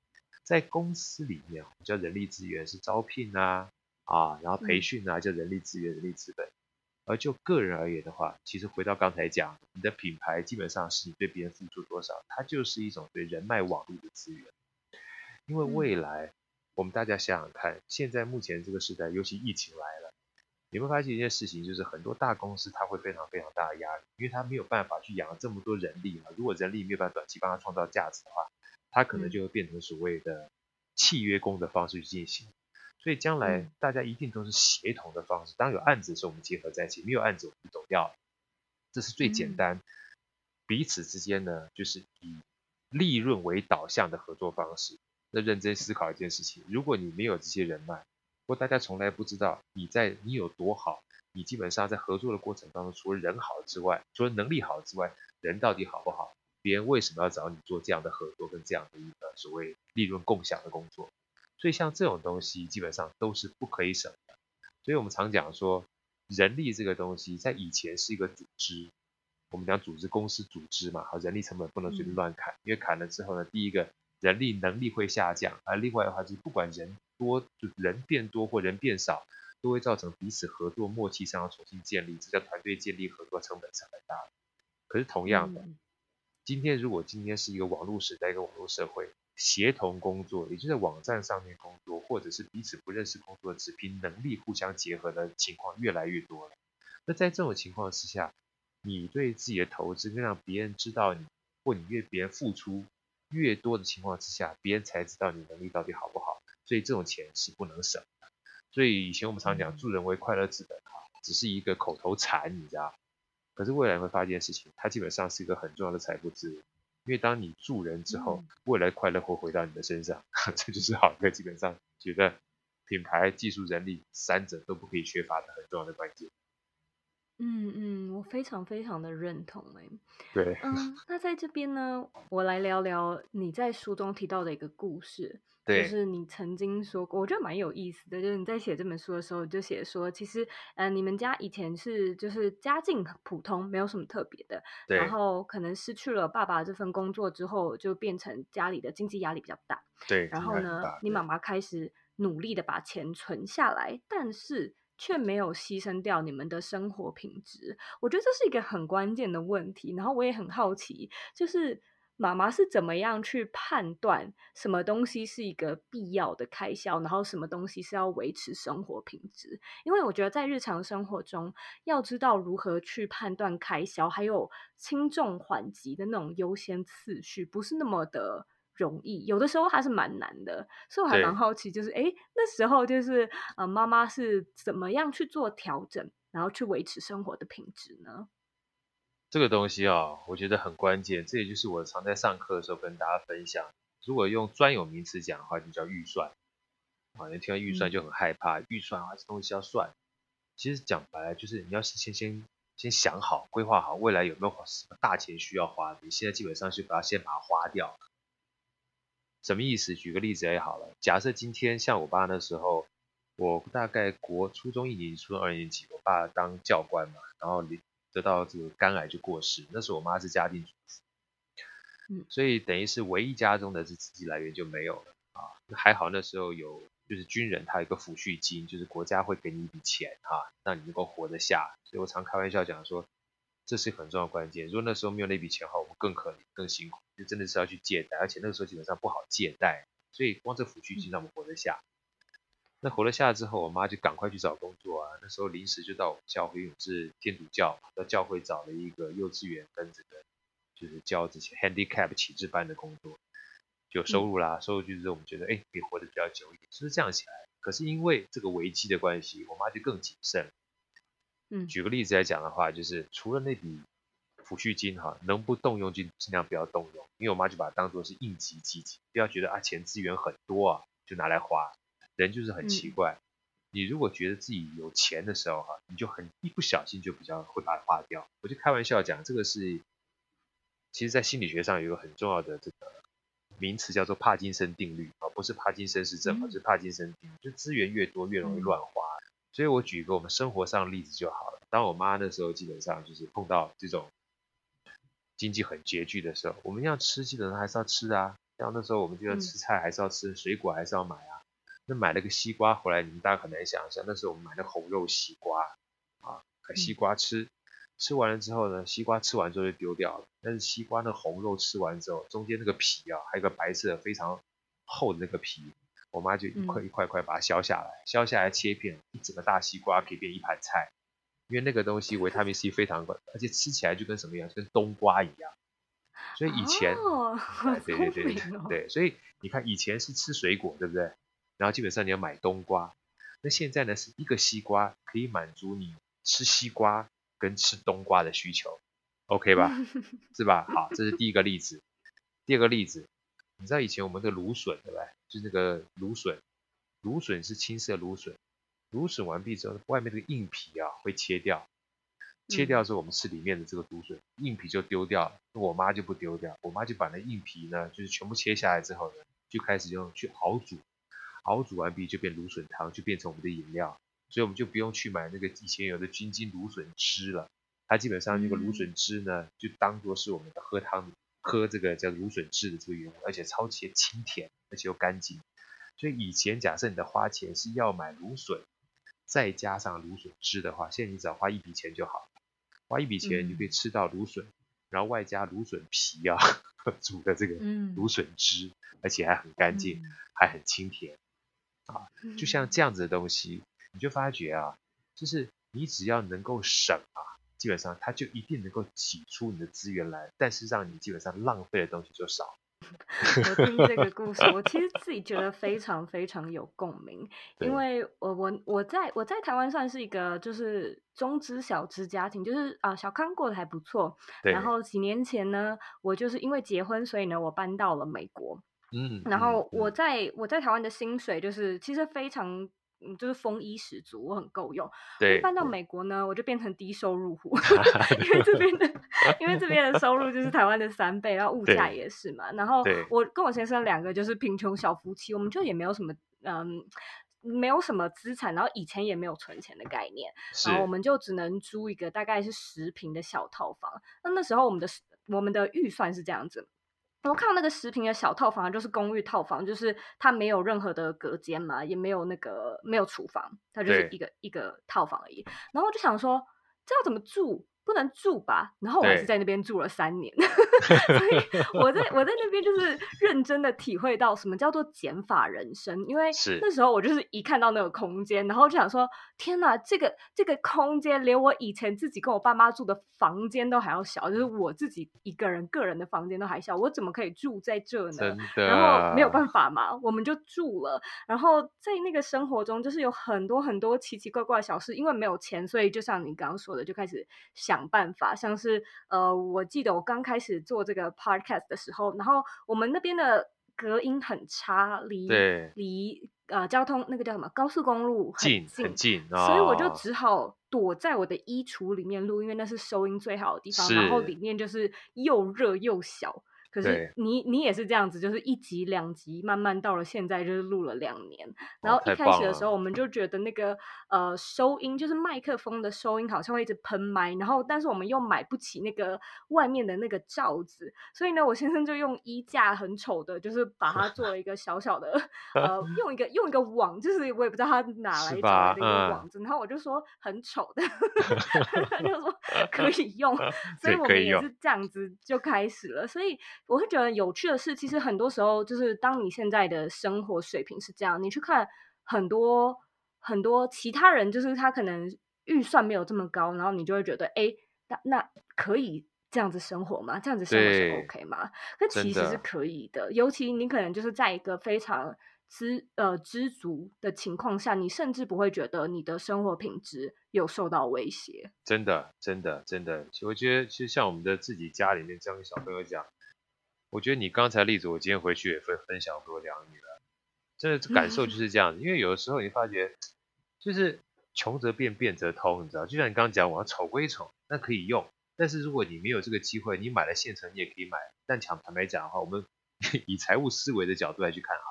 在公司里面，叫人力资源是招聘啊啊，然后培训啊，叫人力资源、人力资本。而就个人而言的话，其实回到刚才讲，你的品牌基本上是你对别人付出多少，它就是一种对人脉网络的资源。因为未来，我们大家想想看，现在目前这个时代，尤其疫情来了，你会发现一件事情，就是很多大公司它会非常非常大的压力，因为它没有办法去养这么多人力嘛。如果人力没有办法短期帮他创造价值的话，它可能就会变成所谓的契约工的方式去进行。所以将来大家一定都是协同的方式。当有案子的时候，我们结合在一起；没有案子，我们就走掉。这是最简单，彼此之间呢，就是以利润为导向的合作方式。那认真思考一件事情：如果你没有这些人脉，或大家从来不知道你在你有多好，你基本上在合作的过程当中，除了人好之外，除了能力好之外，人到底好不好？别人为什么要找你做这样的合作跟这样的一个所谓利润共享的工作？所以像这种东西基本上都是不可以省的，所以我们常讲说，人力这个东西在以前是一个组织，我们讲组织公司组织嘛，好，人力成本不能随便乱砍，因为砍了之后呢，第一个人力能力会下降，而另外的话就是不管人多，就人变多或人变少，都会造成彼此合作默契上要重新建立，这叫团队建立合作成本是很大的。可是同样的，今天如果今天是一个网络时代，一个网络社会，协同工作，也就是在网站上面工作，或者是彼此不认识工作，只凭能力互相结合的情况越来越多了。那在这种情况之下，你对自己的投资，更让别人知道你，或你越别人付出越多的情况之下，别人才知道你能力到底好不好。所以这种钱是不能省的。所以以前我们常讲助人为快乐之本，啊，只是一个口头禅，你知道。可是未来会发现事情，它基本上是一个很重要的财富资源，因为当你助人之后，未来快乐会回到你的身上，这就是好哥基本上觉得品牌、技术、人力三者都不可以缺乏的很重要的关键。嗯嗯，我非常非常的认同哎。对，嗯，那在这边呢，我来聊聊你在书中提到的一个故事。对，就是你曾经说过，我觉得蛮有意思的。就是你在写这本书的时候，就写说，其实，呃，你们家以前是就是家境很普通，没有什么特别的。对。然后可能失去了爸爸这份工作之后，就变成家里的经济压力比较大。对。然后呢，你妈妈开始努力的把钱存下来，但是却没有牺牲掉你们的生活品质。我觉得这是一个很关键的问题。然后我也很好奇，就是。妈妈是怎么样去判断什么东西是一个必要的开销，然后什么东西是要维持生活品质？因为我觉得在日常生活中，要知道如何去判断开销，还有轻重缓急的那种优先次序，不是那么的容易，有的时候还是蛮难的。所以我还蛮好奇，就是哎，那时候就是呃，妈妈是怎么样去做调整，然后去维持生活的品质呢？这个东西啊、哦，我觉得很关键。这也就是我常在上课的时候跟大家分享。如果用专有名词讲的话，就叫预算。好像听到预算就很害怕，嗯、预算啊，这东西要算。其实讲白了，就是你要先先先想好，规划好未来有没有什么大钱需要花，你现在基本上就把它先把它花掉。什么意思？举个例子也好了。假设今天像我爸那时候，我大概国初中一年级、初中二年级，我爸当教官嘛，然后你。得到这个肝癌就过世，那时候我妈是家庭主妇，嗯，所以等于是唯一家中的这资金来源就没有了啊。还好那时候有就是军人，他有一个抚恤金，就是国家会给你一笔钱啊，让你能够活得下。所以我常开玩笑讲说，这是很重要的关键。如果那时候没有那笔钱的话，我们更可怜、更辛苦，就真的是要去借贷，而且那个时候基本上不好借贷，所以光这抚恤金让我们活得下。那活了下来之后，我妈就赶快去找工作啊。那时候临时就到我们教会，因为是天主教嘛，到教会找了一个幼稚园跟这个就是教这些 handicap 启智班的工作，就有收入啦。嗯、收入就是我们觉得哎，可以活得比较久一点，是不是这样起来？可是因为这个危机的关系，我妈就更谨慎。嗯，举个例子来讲的话，就是除了那笔抚恤金哈，能不动用就尽量不要动用，因为我妈就把它当做是应急基金，不要觉得啊钱资源很多啊，就拿来花。人就是很奇怪，嗯，你如果觉得自己有钱的时候哈，你就很一不小心就比较会把它花掉。我就开玩笑讲，这个是，其实在心理学上有一个很重要的这个名词叫做帕金森定律啊，不是帕金森氏症，而是帕金森定律，就资源越多越容易乱花。所以我举一个我们生活上的例子就好了。当我妈那时候基本上就是碰到这种经济很拮据的时候，我们要吃基本上还是要吃啊，像那时候我们就要吃菜还是要吃，水果还是要买啊。那买了个西瓜回来，你们大家很难想象，那时候我们买的红肉西瓜啊，买西瓜吃，嗯，吃完了之后呢，西瓜吃完之后就丢掉了。但是西瓜的红肉吃完之后，中间那个皮啊，还有个白色非常厚的那个皮，我妈就一块一块块把它削下来，嗯，削下来切片，一整个大西瓜可以变一盘菜，因为那个东西维他命 C 非常高，而且吃起来就跟什么一样，跟冬瓜一样。所以以前，哦，对对 对对，对，所以你看以前是吃水果，对不对？然后基本上你要买冬瓜，那现在呢是一个西瓜可以满足你吃西瓜跟吃冬瓜的需求，OK 吧？是吧？好，这是第一个例子。第二个例子，你知道以前我们的芦笋对不对？就是那个芦笋，芦笋是青色芦笋，芦笋完毕之后，外面这个硬皮啊会切掉，切掉之后我们吃里面的这个芦笋，硬皮就丢掉了。我妈就不丢掉，我妈就把那硬皮呢，就是全部切下来之后呢，就开始用去熬煮。熬煮完毕就变芦笋汤，就变成我们的饮料，所以我们就不用去买那个以前有的菌金芦笋汁了。它基本上那个芦笋汁呢，就当做是我们的喝汤喝这个叫芦笋汁的这个原料，而且超级清甜，而且又干净。所以以前假设你的花钱是要买芦笋，再加上芦笋汁的话，现在你只要花一笔钱就好，花一笔钱你就可以吃到芦笋，然后外加芦笋皮啊 煮的这个芦笋汁，嗯、而且还很干净，嗯、还很清甜。啊，就像这样子的东西，你就发觉啊，就是你只要能够省啊，基本上它就一定能够挤出你的资源来，但是让你基本上浪费的东西就少。我听这个故事，我其实自己觉得非 常非常有共鸣，因为我我我在我在台湾算是一个就是中资小资家庭，就是啊小康过得还不错。然后几年前呢，我就是因为结婚，所以呢我搬到了美国。嗯，然后我在我在台湾的薪水就是其实非常。嗯，就是丰衣食足，我很够用。对，搬到美国呢，我就变成低收入户 因为这边的，因为这边的收入就是台湾的三倍，然后物价也是嘛。然后我跟我先生两个就是贫穷小夫妻，我们就也没有什么，嗯，没有什么资产，然后以前也没有存钱的概念，然后我们就只能租一个大概是十平的小套房。那那时候我们的我们的预算是这样子。我看到那个十平的小套房，就是公寓套房，就是它没有任何的隔间嘛，也没有那个没有厨房，它就是一个一个套房而已。然后我就想说，这要怎么住？不能住吧，然后我还是在那边住了三年，所以我在我在那边就是认真的体会到什么叫做减法人生，因为那时候我就是一看到那个空间，然后就想说，天哪，这个这个空间连我以前自己跟我爸妈住的房间都还要小，就是我自己一个人个人的房间都还小，我怎么可以住在这呢？然后没有办法嘛，我们就住了，然后在那个生活中就是有很多很多奇奇怪怪的小事，因为没有钱，所以就像你刚刚说的，就开始想。想办法，像是呃，我记得我刚开始做这个 podcast 的时候，然后我们那边的隔音很差，离离呃交通那个叫什么高速公路很近，近很近，哦，所以我就只好躲在我的衣橱里面录，因为那是收音最好的地方，然后里面就是又热又小。可是你你也是这样子，就是一集两集，慢慢到了现在就是录了两年。然后一开始的时候，我们就觉得那个呃收音就是麦克风的收音好像会一直喷麦，然后但是我们又买不起那个外面的那个罩子，所以呢，我先生就用衣架很丑的，就是把它做了一个小小的 呃用一个用一个网，就是我也不知道他哪来找的一个网子，然后我就说很丑的，他就说可以用，所以我们也是这样子就开始了，所以。我会觉得有趣的是，其实很多时候就是当你现在的生活水平是这样，你去看很多很多其他人，就是他可能预算没有这么高，然后你就会觉得，哎，那那可以这样子生活吗？这样子生活是 OK 吗？那其实是可以的，尤其你可能就是在一个非常知呃知足的情况下，你甚至不会觉得你的生活品质有受到威胁。真的，真的，真的，我觉得其实像我们的自己家里面这样跟小朋友讲。我觉得你刚才例子，我今天回去也分分享给我两女儿，真的感受就是这样子。因为有的时候你发觉，就是穷则变，变则通，你知道？就像你刚刚讲，我要丑归丑，那可以用。但是如果你没有这个机会，你买了现成，你也可以买。但讲坦白讲的话，我们 以财务思维的角度来去看啊，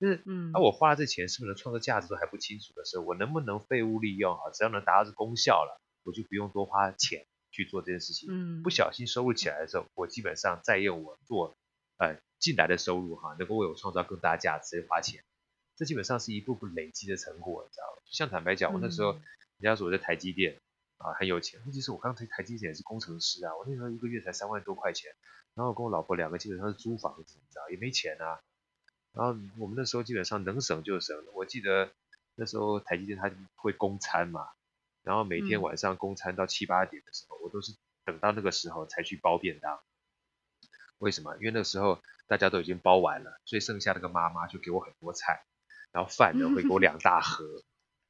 就是，嗯，那我花了这钱是不是能创造价值都还不清楚的时候，我能不能废物利用啊？只要能达到这功效了，我就不用多花钱。去做这件事情，嗯，不小心收入起来的时候，我基本上再用我做，呃，进来的收入哈，能够为我创造更大价值，花钱，这基本上是一步步累积的成果，你知道吗？像坦白讲，我那时候，人家说我在台积电啊很有钱，其实我刚才台积电也是工程师啊，我那时候一个月才三万多块钱，然后我跟我老婆两个基本上是租房子，你知道，也没钱啊，然后我们那时候基本上能省就省，我记得那时候台积电它会供餐嘛。然后每天晚上供餐到七八点的时候，嗯，我都是等到那个时候才去包便当。为什么？因为那个时候大家都已经包完了，所以剩下那个妈妈就给我很多菜，然后饭呢会给我两 大盒。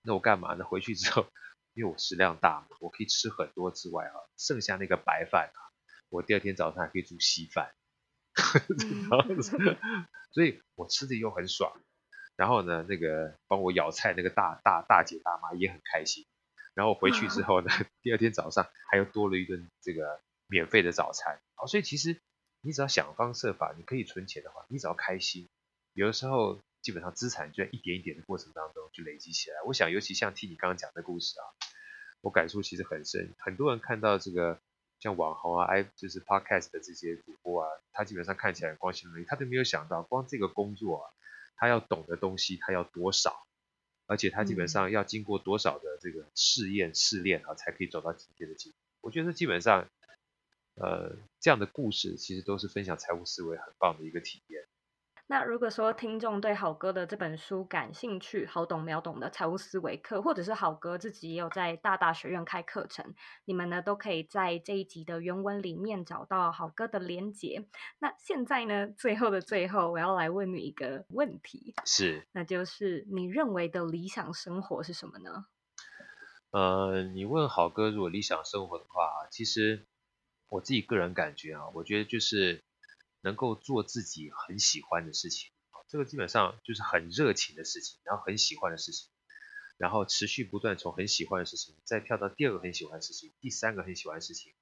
那我干嘛呢？回去之后，因为我食量大嘛，我可以吃很多之外啊，剩下那个白饭啊，我第二天早上还可以煮稀饭。所以我吃的又很爽。然后呢，那个帮我舀菜那个大大大姐大妈也很开心。然后回去之后呢，第二天早上还又多了一顿这个免费的早餐。好，所以其实你只要想方设法，你可以存钱的话，你只要开心，有的时候基本上资产就在一点一点的过程当中就累积起来。我想，尤其像听你刚刚讲的故事啊，我感触其实很深。很多人看到这个像网红啊、i 就是 podcast 的这些主播啊，他基本上看起来光鲜亮丽，他都没有想到，光这个工作啊，他要懂的东西他要多少。而且他基本上要经过多少的这个试验试炼啊，才可以走到今天的境地。我觉得基本上，呃，这这样的故事其实都是分享财务思维很棒的一个体验。那如果说听众对好哥的这本书感兴趣，好懂秒懂的财务思维课，或者是好哥自己也有在大大学院开课程，你们呢都可以在这一集的原文里面找到好哥的连结。那现在呢，最后的最后，我要来问你一个问题，是，那就是你认为的理想生活是什么呢？呃，你问好哥，如果理想生活的话，其实我自己个人感觉啊，我觉得就是。能够做自己很喜欢的事情，这个基本上就是很热情的事情，然后很喜欢的事情，然后持续不断从很喜欢的事情再跳到第二个很喜欢的事情，第三个很喜欢的事情，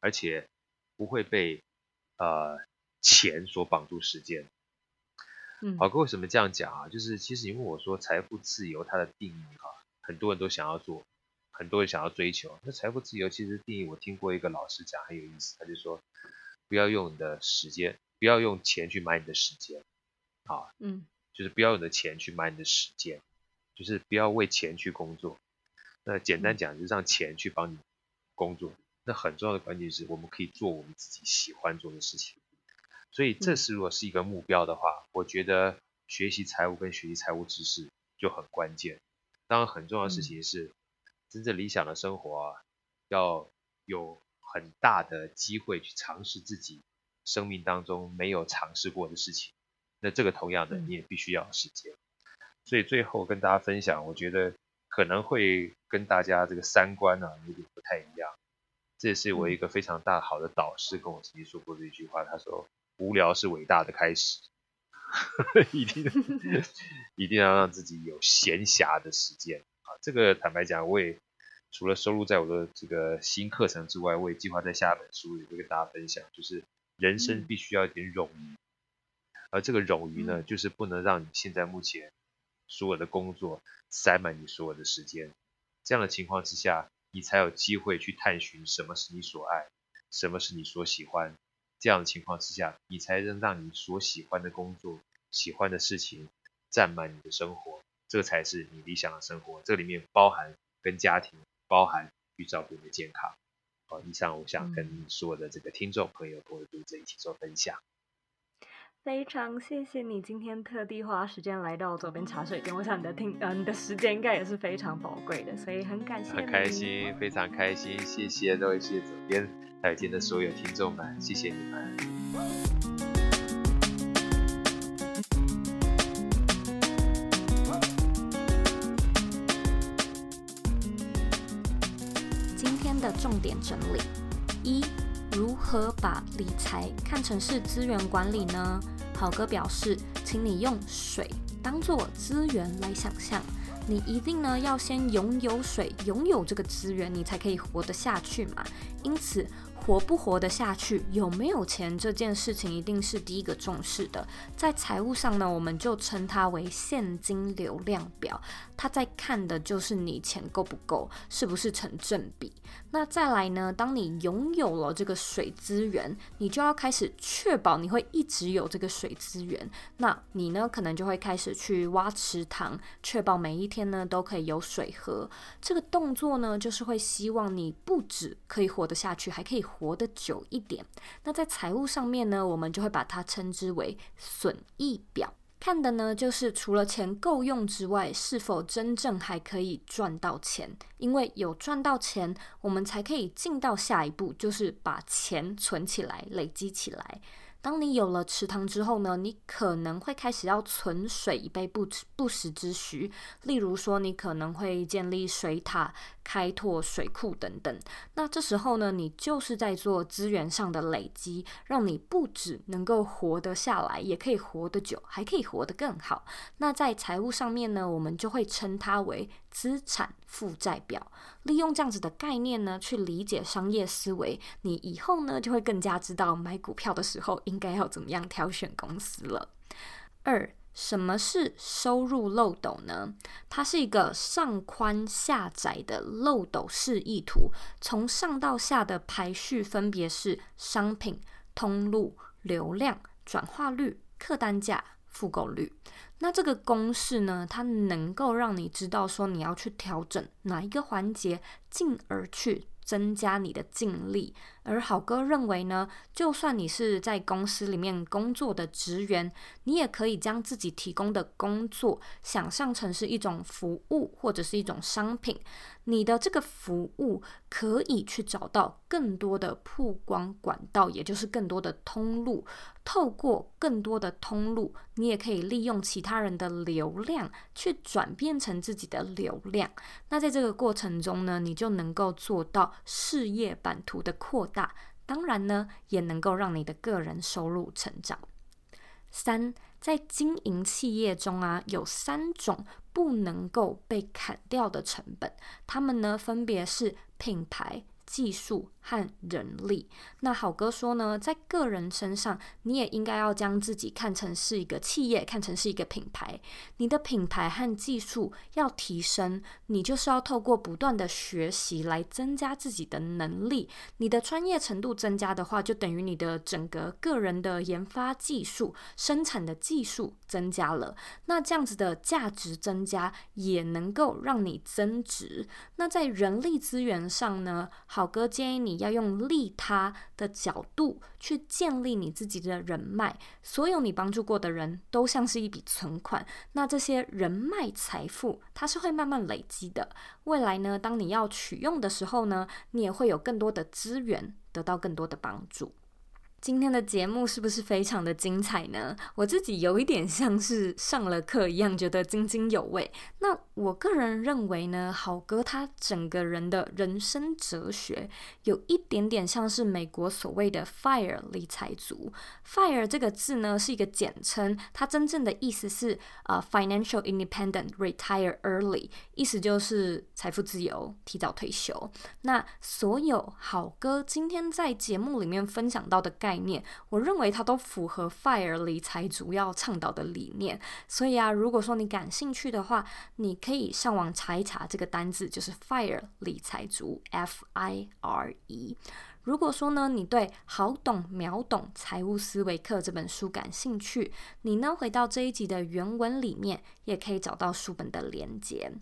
而且不会被呃钱所绑住时间。嗯，好哥为什么这样讲啊？就是其实你问我说财富自由它的定义哈，很多人都想要做，很多人想要追求。那财富自由其实定义我听过一个老师讲很有意思，他就说。不要用你的时间，不要用钱去买你的时间，啊，嗯，就是不要用你的钱去买你的时间，就是不要为钱去工作。那简单讲，就是让钱去帮你工作。那很重要的关键是，我们可以做我们自己喜欢做的事情。所以，这是如果是一个目标的话，我觉得学习财务跟学习财务知识就很关键。当然，很重要的事情是，真正理想的生活啊，要有。很大的机会去尝试自己生命当中没有尝试过的事情，那这个同样的你也必须要有时间。所以最后跟大家分享，我觉得可能会跟大家这个三观啊有点不太一样。这也是我一个非常大好的导师跟我曾经说过的一句话，他说：“无聊是伟大的开始。”一定 一定要让自己有闲暇的时间啊！这个坦白讲，我也。除了收录在我的这个新课程之外，我也计划在下一本书里会跟大家分享，就是人生必须要一点冗余，而这个冗余呢，就是不能让你现在目前所有的工作塞满你所有的时间。这样的情况之下，你才有机会去探寻什么是你所爱，什么是你所喜欢。这样的情况之下，你才能让你所喜欢的工作、喜欢的事情占满你的生活，这才是你理想的生活。这里面包含跟家庭。包含去照顾你的健康。好，以上我想跟所有的这个听众朋友、各位读者一起做分享。非常谢谢你今天特地花时间来到左边茶水间，我想你的听呃你的时间应该也是非常宝贵的，所以很感谢。很开心，非常开心，谢谢各位谢谢佐编，还有今天的所有听众们，谢谢你们。重点整理：一、如何把理财看成是资源管理呢？好哥表示，请你用水当做资源来想象，你一定呢要先拥有水，拥有这个资源，你才可以活得下去嘛。因此，活不活得下去，有没有钱这件事情，一定是第一个重视的。在财务上呢，我们就称它为现金流量表，他在看的就是你钱够不够，是不是成正比。那再来呢，当你拥有了这个水资源，你就要开始确保你会一直有这个水资源。那你呢，可能就会开始去挖池塘，确保每一天呢都可以有水喝。这个动作呢，就是会希望你不止可以活得下去，还可以。活得久一点，那在财务上面呢，我们就会把它称之为损益表，看的呢就是除了钱够用之外，是否真正还可以赚到钱。因为有赚到钱，我们才可以进到下一步，就是把钱存起来、累积起来。当你有了池塘之后呢，你可能会开始要存水以备不不时之需。例如说，你可能会建立水塔、开拓水库等等。那这时候呢，你就是在做资源上的累积，让你不只能够活得下来，也可以活得久，还可以活得更好。那在财务上面呢，我们就会称它为资产负债表。利用这样子的概念呢，去理解商业思维，你以后呢就会更加知道买股票的时候应该要怎么样挑选公司了。二，什么是收入漏斗呢？它是一个上宽下窄的漏斗示意图，从上到下的排序分别是商品、通路、流量、转化率、客单价、复购率。那这个公式呢，它能够让你知道说你要去调整哪一个环节，进而去增加你的净利，而好哥认为呢，就算你是在公司里面工作的职员，你也可以将自己提供的工作想象成是一种服务或者是一种商品。你的这个服务可以去找到更多的曝光管道，也就是更多的通路。透过更多的通路，你也可以利用其他人的流量去转变成自己的流量。那在这个过程中呢，你就能够做到事业版图的扩大，当然呢，也能够让你的个人收入成长。三，在经营企业中啊，有三种不能够被砍掉的成本，它们呢，分别是品牌、技术和人力。那好哥说呢，在个人身上，你也应该要将自己看成是一个企业，看成是一个品牌。你的品牌和技术要提升，你就是要透过不断的学习来增加自己的能力。你的专业程度增加的话，就等于你的整个个人的研发技术、生产的技术增加了。那这样子的价值增加，也能够让你增值。那在人力资源上呢，好哥建议你要用利他的角度去建立你自己的人脉，所有你帮助过的人都像是一笔存款，那这些人脉财富它是会慢慢累积的。未来呢，当你要取用的时候呢，你也会有更多的资源，得到更多的帮助。今天的节目是不是非常的精彩呢？我自己有一点像是上了课一样，觉得津津有味。那我个人认为呢，好哥他整个人的人生哲学有一点点像是美国所谓的 “FIRE” 理财族。“FIRE” 这个字呢是一个简称，它真正的意思是呃、“Financial Independent, Retire Early”，意思就是财富自由，提早退休。那所有好哥今天在节目里面分享到的概。念，我认为它都符合 FIRE 理财主要倡导的理念，所以啊，如果说你感兴趣的话，你可以上网查一查这个单字，就是 FIRE 理财族 F I R E。如果说呢，你对《好懂秒懂财务思维课》这本书感兴趣，你呢回到这一集的原文里面，也可以找到书本的连接。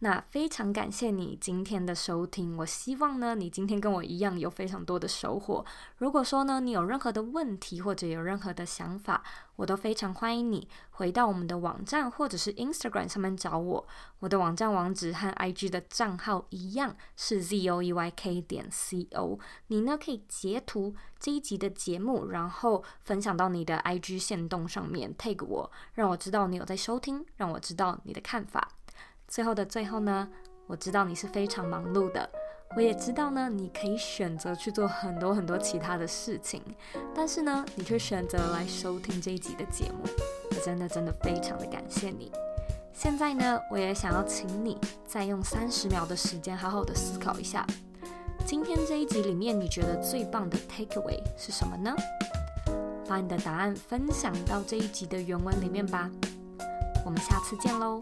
那非常感谢你今天的收听，我希望呢你今天跟我一样有非常多的收获。如果说呢你有任何的问题或者有任何的想法，我都非常欢迎你回到我们的网站或者是 Instagram 上面找我。我的网站网址和 IG 的账号一样是 zoeyk 点 co。你呢可以截图这一集的节目，然后分享到你的 IG 线动上面，tag 我，让我知道你有在收听，让我知道你的看法。最后的最后呢，我知道你是非常忙碌的，我也知道呢，你可以选择去做很多很多其他的事情，但是呢，你却选择来收听这一集的节目，我真的真的非常的感谢你。现在呢，我也想要请你再用三十秒的时间，好好的思考一下，今天这一集里面你觉得最棒的 takeaway 是什么呢？把你的答案分享到这一集的原文里面吧。我们下次见喽。